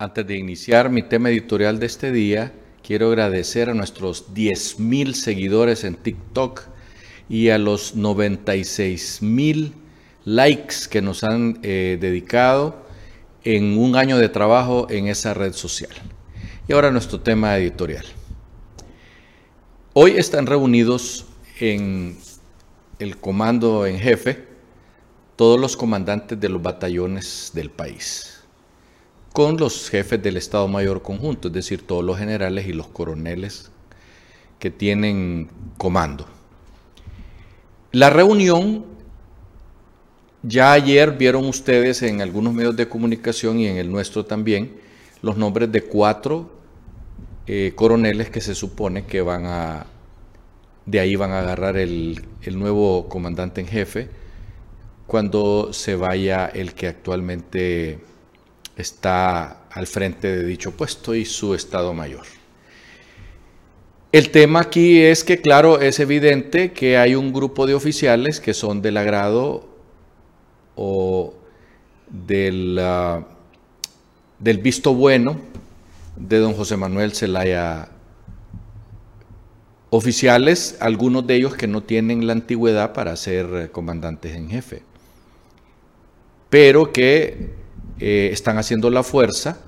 Antes de iniciar mi tema editorial de este día, quiero agradecer a nuestros 10.000 seguidores en TikTok y a los 96.000 likes que nos han eh, dedicado en un año de trabajo en esa red social. Y ahora nuestro tema editorial. Hoy están reunidos en el comando en jefe todos los comandantes de los batallones del país con los jefes del Estado Mayor Conjunto, es decir, todos los generales y los coroneles que tienen comando. La reunión, ya ayer vieron ustedes en algunos medios de comunicación y en el nuestro también, los nombres de cuatro eh, coroneles que se supone que van a, de ahí van a agarrar el, el nuevo comandante en jefe cuando se vaya el que actualmente está al frente de dicho puesto y su Estado Mayor. El tema aquí es que, claro, es evidente que hay un grupo de oficiales que son del agrado o del, ah, del visto bueno de don José Manuel Zelaya. Oficiales, algunos de ellos que no tienen la antigüedad para ser comandantes en jefe, pero que eh, están haciendo la fuerza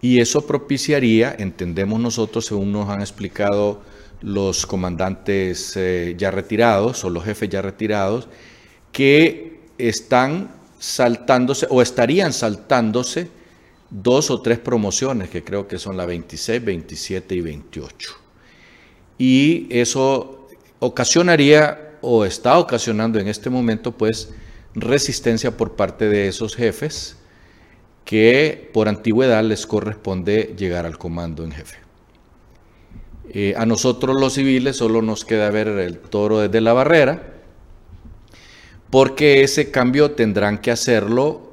y eso propiciaría, entendemos nosotros, según nos han explicado los comandantes eh, ya retirados o los jefes ya retirados, que están saltándose o estarían saltándose dos o tres promociones, que creo que son la 26, 27 y 28. Y eso ocasionaría o está ocasionando en este momento pues resistencia por parte de esos jefes que por antigüedad les corresponde llegar al comando en jefe. Eh, a nosotros los civiles solo nos queda ver el toro desde la barrera, porque ese cambio tendrán que hacerlo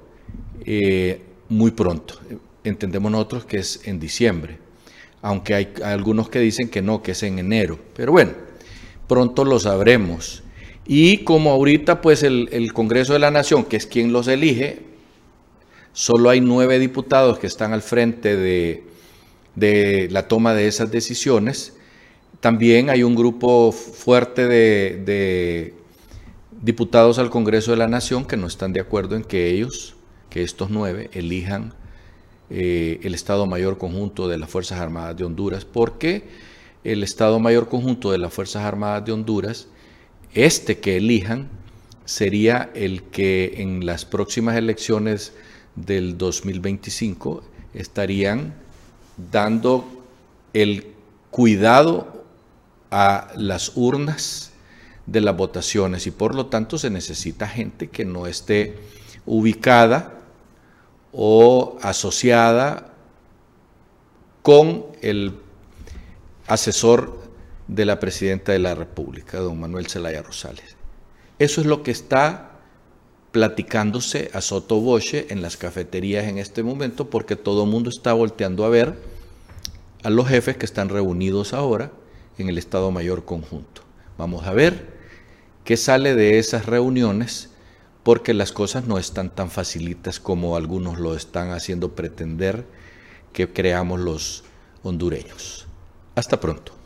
eh, muy pronto. Entendemos nosotros que es en diciembre, aunque hay algunos que dicen que no, que es en enero. Pero bueno, pronto lo sabremos. Y como ahorita pues el, el Congreso de la Nación, que es quien los elige, Solo hay nueve diputados que están al frente de, la toma de esas decisiones. También hay un grupo fuerte de, diputados al Congreso de la Nación que no están de acuerdo en que ellos, que estos nueve, elijan eh, el Estado Mayor Conjunto de las Fuerzas Armadas de Honduras, porque el Estado Mayor Conjunto de las Fuerzas Armadas de Honduras, este que elijan, sería el que en las próximas elecciones del 2025 estarían dando el cuidado a las urnas de las votaciones y por lo tanto se necesita gente que no esté ubicada o asociada con el asesor de la presidenta de la República, don Manuel Zelaya Rosales. Eso es lo que está platicándose a sotoboche en las cafeterías en este momento porque todo el mundo está volteando a ver a los jefes que están reunidos ahora en el Estado Mayor Conjunto. Vamos a ver qué sale de esas reuniones porque las cosas no están tan facilitas como algunos lo están haciendo pretender que creamos los hondureños. Hasta pronto.